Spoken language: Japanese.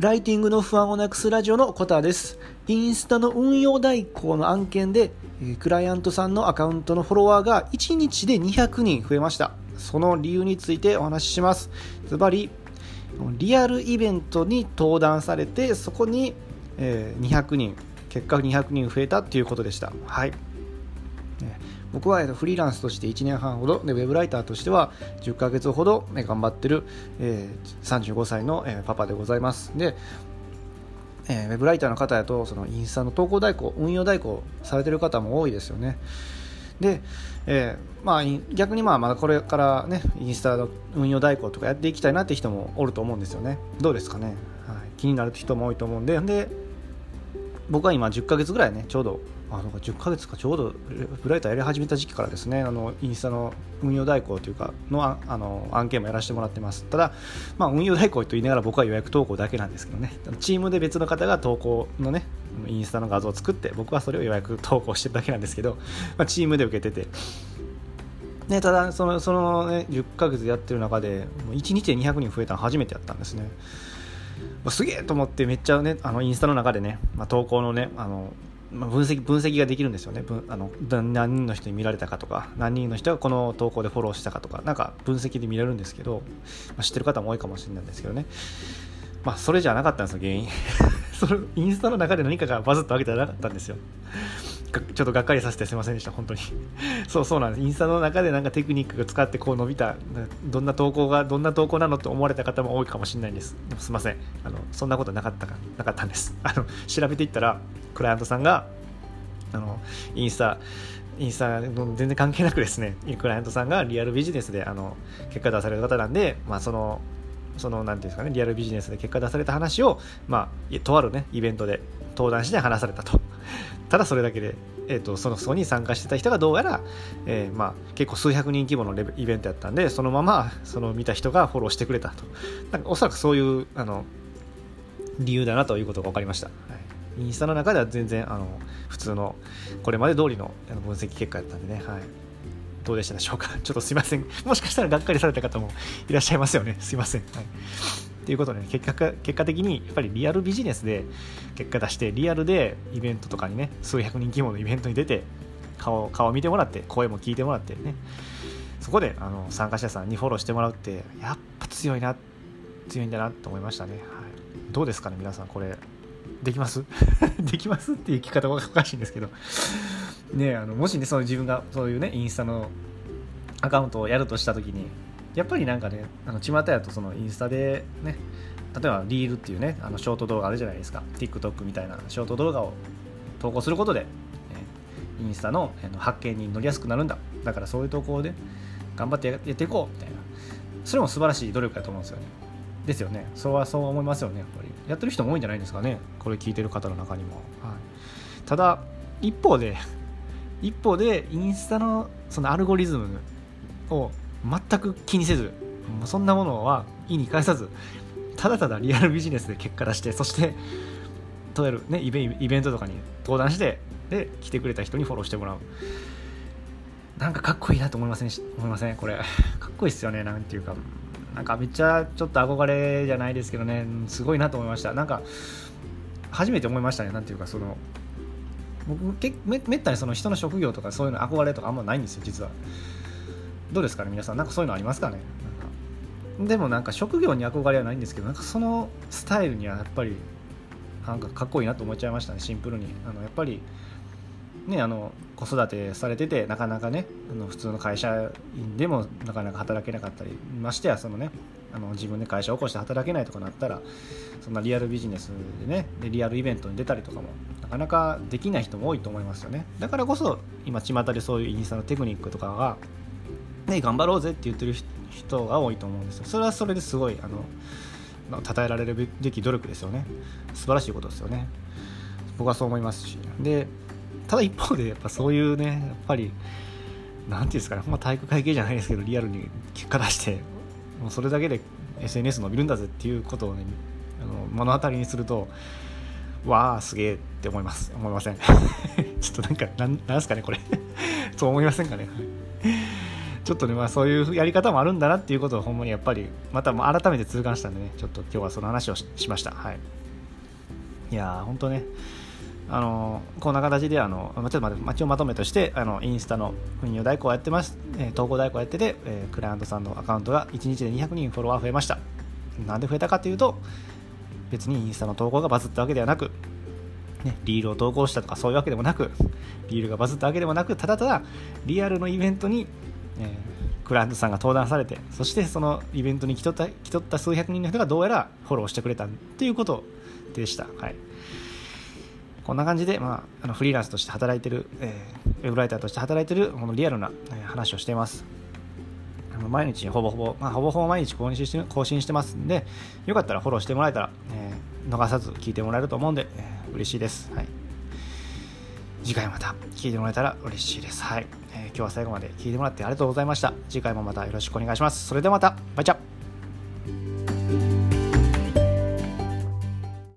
ライティングの不安をなくすラジオのコタです。インスタの運用代行の案件で、クライアントさんのアカウントのフォロワーが1日で200人増えました。その理由についてお話しします。ズバリ、リアルイベントに登壇されて、そこに200人、結果200人増えたということでした。はい。僕はフリーランスとして1年半ほどでウェブライターとしては10ヶ月ほど頑張ってる、え35歳のパパでございます。で、えウェブライターの方やとそのインスタの投稿代行運用代行されてる方も多いですよね。で、えー、まあ、逆にまあまだこれからねインスタの運用代行とかやっていきたいなって人もおると思うんですよね。どうですかね、はい、気になる人も多いと思うんで。で僕は今10ヶ月ぐらいねちょうどあの10ヶ月かちょうどブライターやり始めた時期からですねあのインスタの運用代行というかのああの案件もやらせてもらってます。ただ、まあ、運用代行と言いながら僕は予約投稿だけなんですけどね。チームで別の方が投稿のねインスタの画像を作って僕はそれを予約投稿してるだけなんですけど、まあ、チームで受けてて。ね、ただそのその、ね、10ヶ月やってる中でもう1日で200人増えたの初めてやったんですね。すげえと思ってめっちゃねあのインスタの中でね、まあ、投稿のねあのまあ、分析分析ができるんですよね。あの何人の人に見られたかとか何人の人がこの投稿でフォローしたかとかなんか分析で見れるんですけど、まあ、知ってる方も多いかもしれないんですけどね。まあそれじゃなかったんですよ原因。そのインスタの中で何かがバズったわけじゃなかったんですよ。ちょっとがっかりさせてすいませんでした本当に。そうそうなんです。インスタの中でなんかテクニックが使ってこう伸びたどんな投稿がどんな投稿なのと思われた方も多いかもしれないんです。すいません。あのそんなことなかったかなかったんです。あの調べていったらクライアントさんがあのインスタインスタ全然関係なくですねクライアントさんがリアルビジネスであの結果出される方なんで、まあ、そのその何ていうんですかねリアルビジネスで結果出された話を、まあ、とあるねイベントで登壇して話されたと。ただそれだけで、えーと、そのそこに参加してた人がどうやら、えー、まあ、結構数百人規模のイベントやったんでそのままその見た人がフォローしてくれたと。なんかおそらくそういうあの理由だなということが分かりました、はい、インスタの中では全然あの普通のこれまで通りの分析結果やったんでね、はい、どうでしたでしょうか？ちょっとすいません。もしかしたらがっかりされた方もいらっしゃいますよね。すいません、はい。ということで、ね、結果結果的にやっぱりリアルビジネスで結果出してリアルでイベントとかにね数百人規模のイベントに出て顔顔見てもらって声も聞いてもらってね。そこであの参加者さんにフォローしてもらうってやっぱ強いな強いんだなと思いましたね、はい、どうですかね皆さんこれ。できます？できますっていう聞き方がおかしいんですけど。ねあのもしねその自分がそういうねインスタのアカウントをやるとした時にやっぱりなんかねあの巷やとそのインスタでね例えばリールっていうねあのショート動画あるじゃないですか。TikTok みたいなショート動画を投稿することで、インスタの発見に乗りやすくなるんだ。だからそういう投稿で頑張ってやっていこうみたいな。それも素晴らしい努力だと思うんですよね。ですよね。そうはそう思いますよねやっぱり。やってる人も多いんじゃないですかね。これ聞いてる方の中にも、はい、ただ一方で一方でインスタのそのアルゴリズムを全く気にせずもうそんなものは意に介さずただただリアルビジネスで結果出してそしてとえる、ね、イベイベントとかに登壇してで来てくれた人にフォローしてもらう。なんかかっこいいなと思いません思いません？これ。かっこいいっすよねなんていうか。なんかめっちゃちょっと憧れじゃないですけどね。すごいなと思いました。なんか初めて思いましたねなんていうかその僕めめったにその人の職業とかそういうの憧れとかあんまないんですよ実は。どうですかね皆さん。なんかそういうのありますかね？でもなんか職業に憧れはないんですけどなんかそのスタイルにはやっぱりなんかかっこいいなと思っちゃいましたねシンプルに。あのやっぱりねあの子育てされててなかなかねあの普通の会社員でもなかなか働けなかったりましてやそのねあの自分で会社を起こして働けないとかなったらそんなリアルビジネスでねでリアルイベントに出たりとかもなかなかできない人も多いと思いますよね。だからこそ今巷でそういうインスタのテクニックとかがね、頑張ろうぜって言ってる人が多いと思うんですよ。それはそれですごいあの称えられるべき努力ですよね。素晴らしいことですよね。僕はそう思いますし。でただ一方でやっぱそういうねやっぱり何ていうんですかね、まあ、体育会系じゃないですけどリアルに結果出してもうそれだけで SNS 伸びるんだぜっていうことをねあの目の当たりにするとわあすげえって思います。思いません。ちょっとなんかなんなんすかねこれ。そう思いませんかね。ちょっとね、まあ、そういうやり方もあるんだなっていうことをほんまにやっぱりまた改めて痛感したんでねちょっと今日はその話をしました。はい。いやー本当ねあのこんな形であの、ちょっと待って、一応まとめとして、あのインスタの運用代行をやってます、えー、投稿代行やってて、えー、クライアントさんのアカウントが1日で200人フォロワー増えました。なんで増えたかというと、別にインスタの投稿がバズったわけではなく、ね、リールを投稿したとかそういうわけでもなく、リールがバズったわけでもなく、ただただリアルのイベントに、えー、クライアントさんが登壇されて、そしてそのイベントに来とった来とった数百人の人がどうやらフォローしてくれたっていうことでした。はいこんな感じで、まあ、あのフリーランスとして働いてる、えー、ウェブライターとして働いてるこのリアルな、話をしています。毎日ほぼほぼ、まあ、ほぼほぼ毎日更新して更新してますんで、よかったらフォローしてもらえたら、えー、逃さず聞いてもらえると思うんで、えー、嬉しいです。はい。次回また聞いてもらえたら嬉しいです。はい。えー、今日は最後まで聞いてもらってありがとうございました。次回もまたよろしくお願いします。それではまた、バイチャ